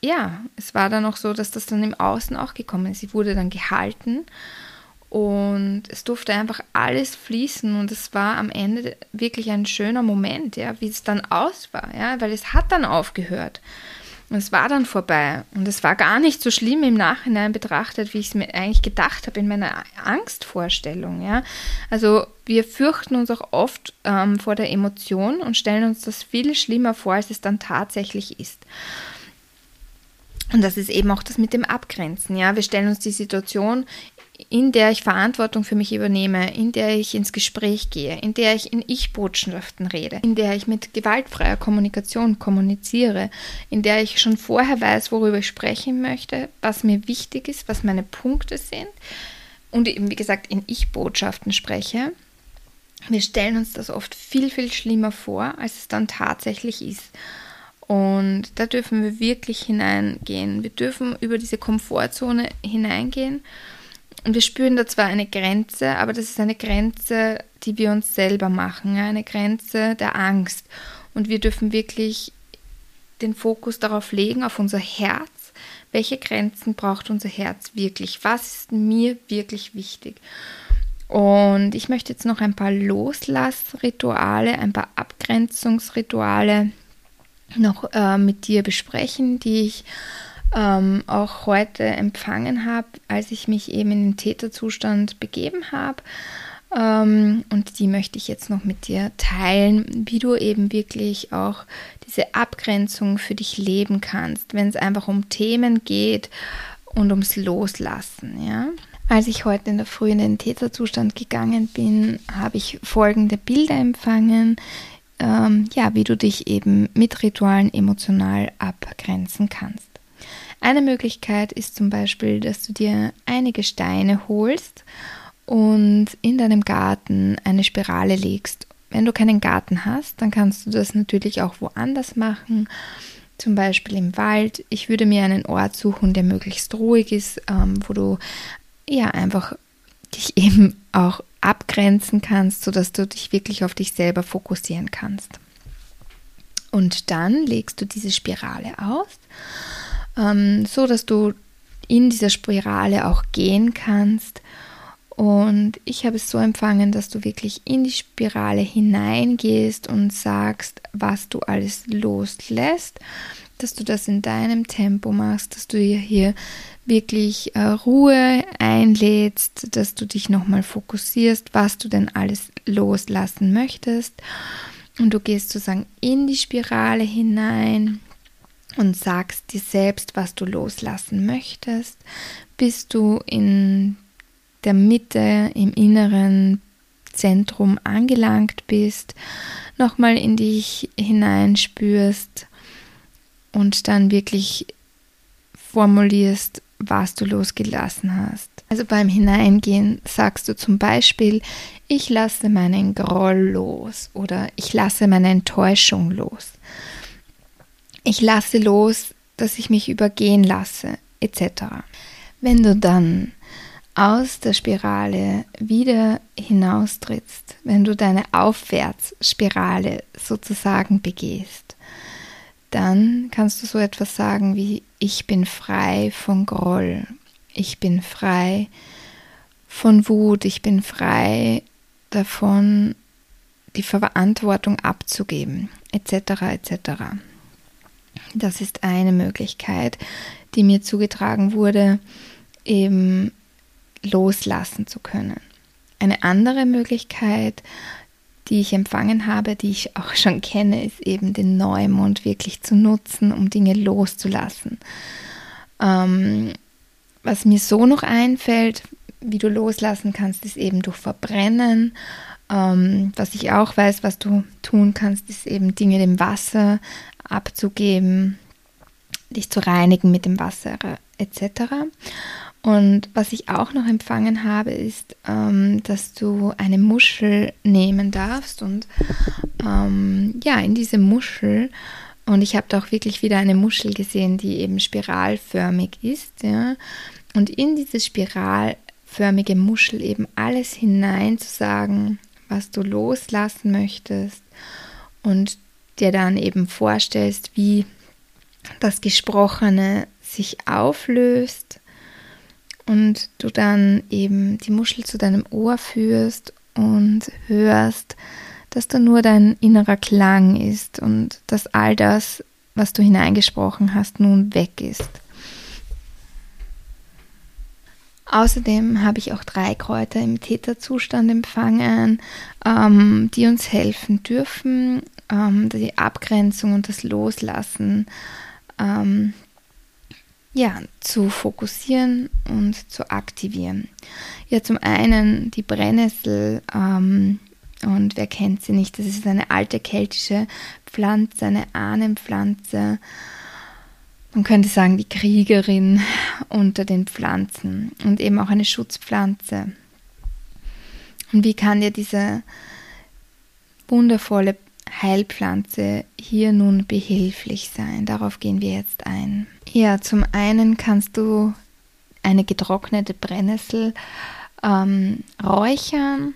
ja, es war dann auch so, dass das dann im Außen auch gekommen ist. Sie wurde dann gehalten und es durfte einfach alles fließen und es war am Ende wirklich ein schöner Moment, ja, wie es dann aus war, ja, weil es hat dann aufgehört. Es war dann vorbei. Und es war gar nicht so schlimm im Nachhinein betrachtet, wie ich es mir eigentlich gedacht habe in meiner Angstvorstellung. Ja? Also wir fürchten uns auch oft ähm, vor der Emotion und stellen uns das viel schlimmer vor, als es dann tatsächlich ist. Und das ist eben auch das mit dem Abgrenzen. Ja, wir stellen uns die Situation in der ich Verantwortung für mich übernehme, in der ich ins Gespräch gehe, in der ich in Ich-Botschaften rede, in der ich mit gewaltfreier Kommunikation kommuniziere, in der ich schon vorher weiß, worüber ich sprechen möchte, was mir wichtig ist, was meine Punkte sind und eben, wie gesagt, in Ich-Botschaften spreche. Wir stellen uns das oft viel, viel schlimmer vor, als es dann tatsächlich ist. Und da dürfen wir wirklich hineingehen. Wir dürfen über diese Komfortzone hineingehen. Und wir spüren da zwar eine Grenze, aber das ist eine Grenze, die wir uns selber machen, eine Grenze der Angst. Und wir dürfen wirklich den Fokus darauf legen, auf unser Herz. Welche Grenzen braucht unser Herz wirklich? Was ist mir wirklich wichtig? Und ich möchte jetzt noch ein paar Loslassrituale, ein paar Abgrenzungsrituale noch äh, mit dir besprechen, die ich ähm, auch heute empfangen habe, als ich mich eben in den Täterzustand begeben habe. Ähm, und die möchte ich jetzt noch mit dir teilen, wie du eben wirklich auch diese Abgrenzung für dich leben kannst, wenn es einfach um Themen geht und ums Loslassen, ja. Als ich heute in der Früh in den Täterzustand gegangen bin, habe ich folgende Bilder empfangen, ähm, ja, wie du dich eben mit Ritualen emotional abgrenzen kannst. Eine Möglichkeit ist zum Beispiel, dass du dir einige Steine holst und in deinem Garten eine Spirale legst. Wenn du keinen Garten hast, dann kannst du das natürlich auch woanders machen, zum Beispiel im Wald. Ich würde mir einen Ort suchen, der möglichst ruhig ist, ähm, wo du ja einfach dich eben auch abgrenzen kannst, sodass du dich wirklich auf dich selber fokussieren kannst. Und dann legst du diese Spirale aus, ähm, so dass du in dieser Spirale auch gehen kannst und ich habe es so empfangen, dass du wirklich in die Spirale hineingehst und sagst, was du alles loslässt, dass du das in deinem Tempo machst, dass du dir hier wirklich äh, Ruhe einlädst, dass du dich nochmal fokussierst, was du denn alles loslassen möchtest. Und du gehst sozusagen in die Spirale hinein und sagst dir selbst, was du loslassen möchtest, bis du in der Mitte im inneren Zentrum angelangt bist, nochmal in dich hineinspürst und dann wirklich formulierst, was du losgelassen hast. Also beim Hineingehen sagst du zum Beispiel, ich lasse meinen Groll los oder ich lasse meine Enttäuschung los. Ich lasse los, dass ich mich übergehen lasse, etc. Wenn du dann aus der Spirale wieder hinaustrittst, wenn du deine Aufwärtsspirale sozusagen begehst, dann kannst du so etwas sagen wie ich bin frei von Groll, ich bin frei von Wut, ich bin frei davon, die Verantwortung abzugeben, etc. etc. Das ist eine Möglichkeit, die mir zugetragen wurde, eben loslassen zu können. Eine andere Möglichkeit, die ich empfangen habe, die ich auch schon kenne, ist eben den Neumond wirklich zu nutzen, um Dinge loszulassen. Ähm, was mir so noch einfällt, wie du loslassen kannst, ist eben durch Verbrennen. Ähm, was ich auch weiß, was du tun kannst, ist eben Dinge dem Wasser abzugeben, dich zu reinigen mit dem Wasser etc. Und was ich auch noch empfangen habe, ist, ähm, dass du eine Muschel nehmen darfst und ähm, ja, in diese Muschel, und ich habe da auch wirklich wieder eine Muschel gesehen, die eben spiralförmig ist, ja, und in diese spiralförmige Muschel eben alles hinein zu sagen, was du loslassen möchtest. Und dir dann eben vorstellst, wie das Gesprochene sich auflöst und du dann eben die Muschel zu deinem Ohr führst und hörst, dass da nur dein innerer Klang ist und dass all das, was du hineingesprochen hast, nun weg ist. Außerdem habe ich auch drei Kräuter im Täterzustand empfangen, ähm, die uns helfen dürfen, ähm, die Abgrenzung und das Loslassen ähm, ja, zu fokussieren und zu aktivieren. Ja, zum einen die Brennnessel, ähm, und wer kennt sie nicht, das ist eine alte keltische Pflanze, eine Ahnenpflanze. Man könnte sagen, die Kriegerin unter den Pflanzen und eben auch eine Schutzpflanze. Und wie kann dir diese wundervolle Heilpflanze hier nun behilflich sein? Darauf gehen wir jetzt ein. Ja, zum einen kannst du eine getrocknete Brennnessel ähm, räuchern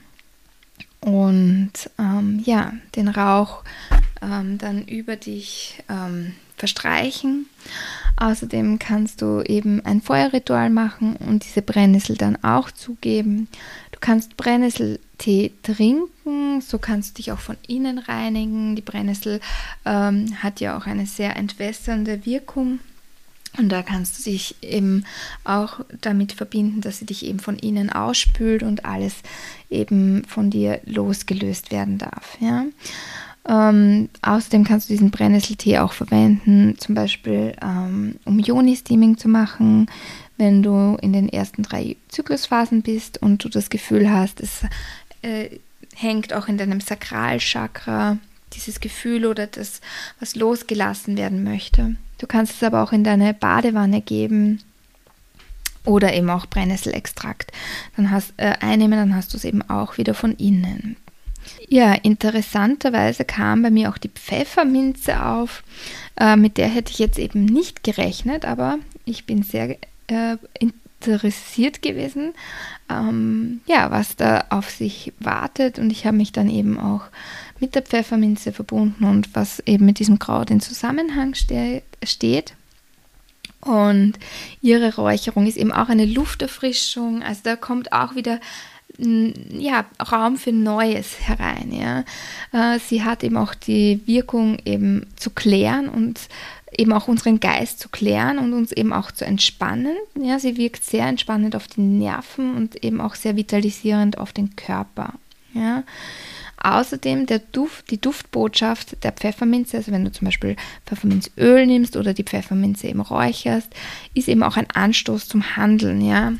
und ähm, ja, den Rauch ähm, dann über dich ähm, verstreichen. Außerdem kannst du eben ein Feuerritual machen und diese Brennnessel dann auch zugeben. Du kannst Brennnesseltee trinken, so kannst du dich auch von innen reinigen. Die Brennnessel ähm, hat ja auch eine sehr entwässernde Wirkung. Und da kannst du dich eben auch damit verbinden, dass sie dich eben von innen ausspült und alles eben von dir losgelöst werden darf. Ja? Ähm, außerdem kannst du diesen Brennnesseltee auch verwenden, zum Beispiel ähm, um Joni-Steaming zu machen, wenn du in den ersten drei Zyklusphasen bist und du das Gefühl hast, es äh, hängt auch in deinem Sakralchakra dieses Gefühl oder das, was losgelassen werden möchte. Du kannst es aber auch in deine Badewanne geben oder eben auch Brennnesselextrakt. Dann hast äh, einnehmen, dann hast du es eben auch wieder von innen. Ja, interessanterweise kam bei mir auch die Pfefferminze auf. Äh, mit der hätte ich jetzt eben nicht gerechnet, aber ich bin sehr äh, interessiert gewesen, ähm, ja, was da auf sich wartet. Und ich habe mich dann eben auch mit der Pfefferminze verbunden und was eben mit diesem Kraut in Zusammenhang ste steht. Und ihre Räucherung ist eben auch eine Lufterfrischung. Also da kommt auch wieder ja, Raum für Neues herein. Ja. Äh, sie hat eben auch die Wirkung, eben zu klären und eben auch unseren Geist zu klären und uns eben auch zu entspannen. Ja, sie wirkt sehr entspannend auf die Nerven und eben auch sehr vitalisierend auf den Körper. Ja. Außerdem der Duft, die Duftbotschaft der Pfefferminze, also wenn du zum Beispiel Pfefferminzöl nimmst oder die Pfefferminze eben räucherst, ist eben auch ein Anstoß zum Handeln, ja.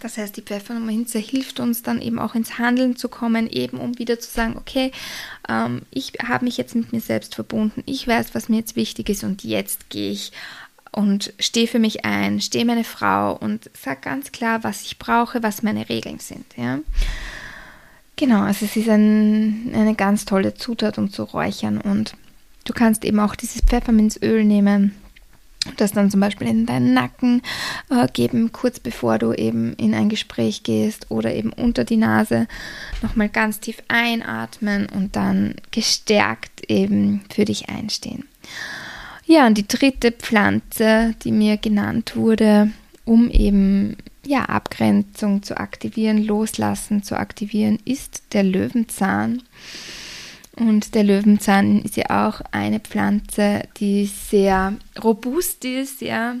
Das heißt, die Pfefferminze hilft uns dann eben auch ins Handeln zu kommen, eben um wieder zu sagen, okay, ähm, ich habe mich jetzt mit mir selbst verbunden, ich weiß, was mir jetzt wichtig ist und jetzt gehe ich und stehe für mich ein, stehe meine Frau und sage ganz klar, was ich brauche, was meine Regeln sind. Ja? Genau, also es ist ein, eine ganz tolle Zutat, um zu räuchern und du kannst eben auch dieses Pfefferminzöl nehmen das dann zum Beispiel in deinen Nacken äh, geben, kurz bevor du eben in ein Gespräch gehst oder eben unter die Nase nochmal ganz tief einatmen und dann gestärkt eben für dich einstehen. Ja, und die dritte Pflanze, die mir genannt wurde, um eben ja, Abgrenzung zu aktivieren, Loslassen zu aktivieren, ist der Löwenzahn. Und der Löwenzahn ist ja auch eine Pflanze, die sehr robust ist, ja,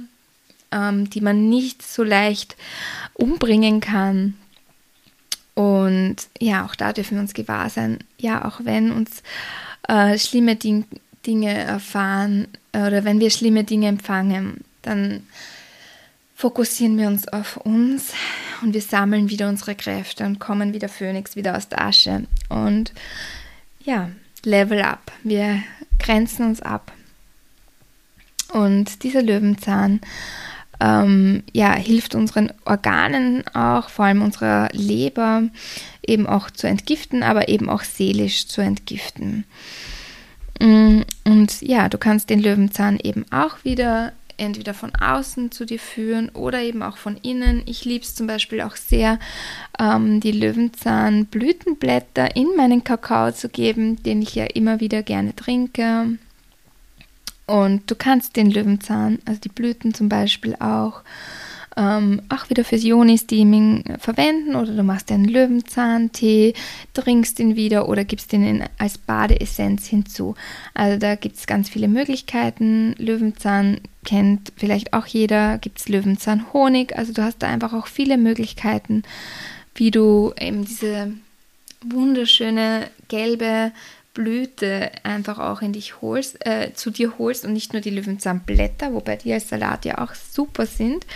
ähm, die man nicht so leicht umbringen kann. Und ja, auch da dürfen wir uns gewahr sein, ja, auch wenn uns äh, schlimme Ding Dinge erfahren oder wenn wir schlimme Dinge empfangen, dann fokussieren wir uns auf uns und wir sammeln wieder unsere Kräfte und kommen wieder Phönix, wieder aus der Asche. Und ja, Level up. Wir grenzen uns ab. Und dieser Löwenzahn ähm, ja, hilft unseren Organen auch, vor allem unserer Leber, eben auch zu entgiften, aber eben auch seelisch zu entgiften. Mm, und ja, du kannst den Löwenzahn eben auch wieder entweder von außen zu dir führen oder eben auch von innen. Ich liebe es zum Beispiel auch sehr, ähm, die Löwenzahnblütenblätter in meinen Kakao zu geben, den ich ja immer wieder gerne trinke. Und du kannst den Löwenzahn, also die Blüten zum Beispiel auch, ähm, auch wieder fürs Joni-Steaming verwenden oder du machst einen Löwenzahntee, trinkst ihn wieder oder gibst ihn in, als Badeessenz hinzu. Also da gibt es ganz viele Möglichkeiten. Löwenzahn kennt vielleicht auch jeder, gibt es Löwenzahn-Honig. Also du hast da einfach auch viele Möglichkeiten, wie du eben diese wunderschöne gelbe Blüte einfach auch in dich holst, äh, zu dir holst und nicht nur die Löwenzahnblätter, wobei die als Salat ja auch super sind,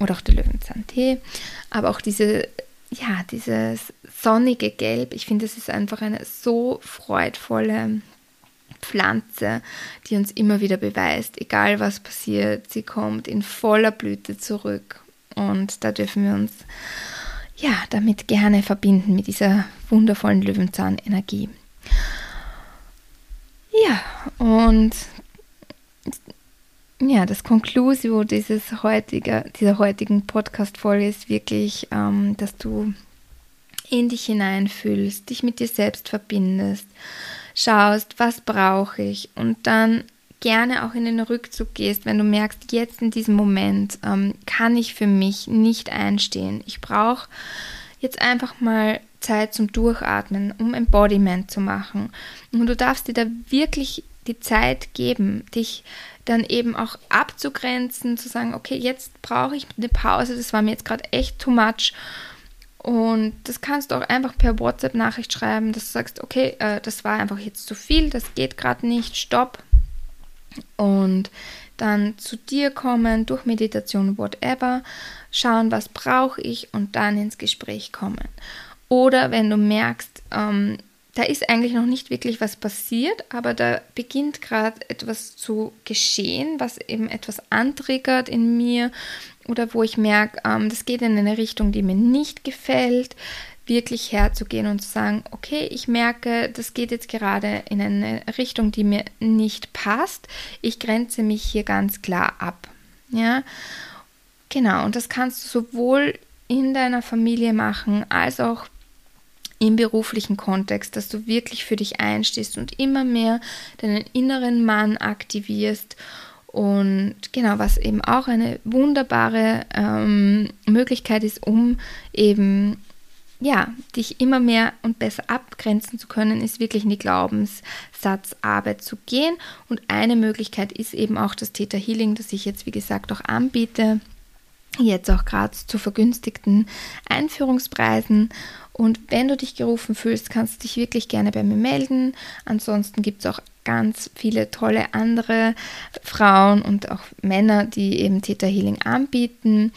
oder auch der Löwenzahntee, aber auch diese, ja, dieses sonnige Gelb. Ich finde, es ist einfach eine so freudvolle Pflanze, die uns immer wieder beweist, egal was passiert, sie kommt in voller Blüte zurück. Und da dürfen wir uns ja damit gerne verbinden mit dieser wundervollen Löwenzahn-Energie. Ja, und ja, das Conclusio dieses heutige, dieser heutigen Podcast-Folge ist wirklich, ähm, dass du in dich hineinfühlst, dich mit dir selbst verbindest, schaust, was brauche ich und dann gerne auch in den Rückzug gehst, wenn du merkst, jetzt in diesem Moment ähm, kann ich für mich nicht einstehen. Ich brauche jetzt einfach mal Zeit zum Durchatmen, um Embodiment zu machen. Und du darfst dir da wirklich die Zeit geben, dich dann eben auch abzugrenzen, zu sagen, okay, jetzt brauche ich eine Pause, das war mir jetzt gerade echt too much. Und das kannst du auch einfach per WhatsApp-Nachricht schreiben, dass du sagst, okay, äh, das war einfach jetzt zu viel, das geht gerade nicht, stopp. Und dann zu dir kommen, durch Meditation, whatever, schauen, was brauche ich und dann ins Gespräch kommen. Oder wenn du merkst, ähm, da ist eigentlich noch nicht wirklich was passiert, aber da beginnt gerade etwas zu geschehen, was eben etwas antriggert in mir oder wo ich merke, ähm, das geht in eine Richtung, die mir nicht gefällt, wirklich herzugehen und zu sagen, okay, ich merke, das geht jetzt gerade in eine Richtung, die mir nicht passt. Ich grenze mich hier ganz klar ab. Ja, genau. Und das kannst du sowohl in deiner Familie machen als auch im beruflichen Kontext, dass du wirklich für dich einstehst und immer mehr deinen inneren Mann aktivierst. Und genau, was eben auch eine wunderbare ähm, Möglichkeit ist, um eben ja, dich immer mehr und besser abgrenzen zu können, ist wirklich in die Glaubenssatzarbeit zu gehen. Und eine Möglichkeit ist eben auch das Theta Healing, das ich jetzt, wie gesagt, auch anbiete. Jetzt auch gerade zu vergünstigten Einführungspreisen. Und wenn du dich gerufen fühlst, kannst du dich wirklich gerne bei mir melden. Ansonsten gibt es auch ganz viele tolle andere Frauen und auch Männer, die eben Theta Healing anbieten.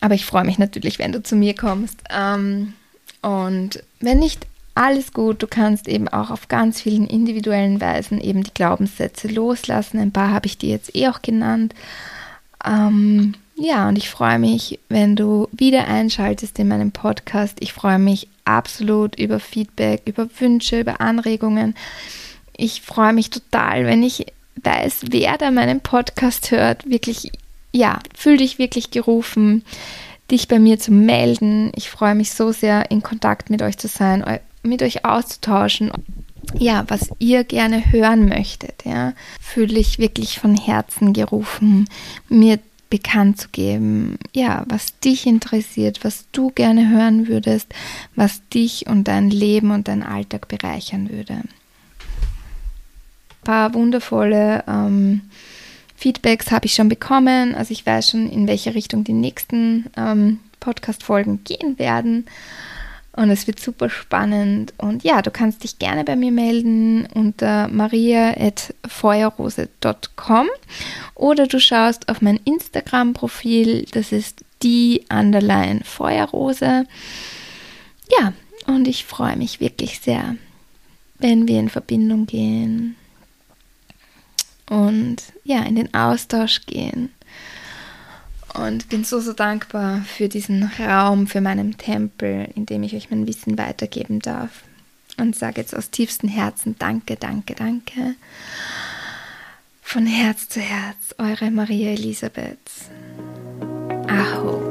Aber ich freue mich natürlich, wenn du zu mir kommst. Ähm, und wenn nicht alles gut, du kannst eben auch auf ganz vielen individuellen Weisen eben die Glaubenssätze loslassen. Ein paar habe ich dir jetzt eh auch genannt. Ähm, ja, und ich freue mich, wenn du wieder einschaltest in meinem Podcast. Ich freue mich absolut über Feedback, über Wünsche, über Anregungen. Ich freue mich total, wenn ich weiß, wer da meinen Podcast hört. Wirklich, ja, fühl dich wirklich gerufen, dich bei mir zu melden. Ich freue mich so sehr, in Kontakt mit euch zu sein, mit euch auszutauschen. Ja, was ihr gerne hören möchtet, ja, fühle ich wirklich von Herzen gerufen, mir bekannt zu geben, ja, was dich interessiert, was du gerne hören würdest, was dich und dein Leben und dein Alltag bereichern würde. Ein paar wundervolle ähm, Feedbacks habe ich schon bekommen, also ich weiß schon, in welche Richtung die nächsten ähm, Podcast-Folgen gehen werden. Und es wird super spannend. Und ja, du kannst dich gerne bei mir melden unter maria.feuerrose.com oder du schaust auf mein Instagram-Profil. Das ist die Underline Feuerrose. Ja, und ich freue mich wirklich sehr, wenn wir in Verbindung gehen und ja, in den Austausch gehen. Und bin so, so dankbar für diesen Raum, für meinen Tempel, in dem ich euch mein Wissen weitergeben darf. Und sage jetzt aus tiefstem Herzen Danke, danke, danke. Von Herz zu Herz, eure Maria Elisabeth. Aho.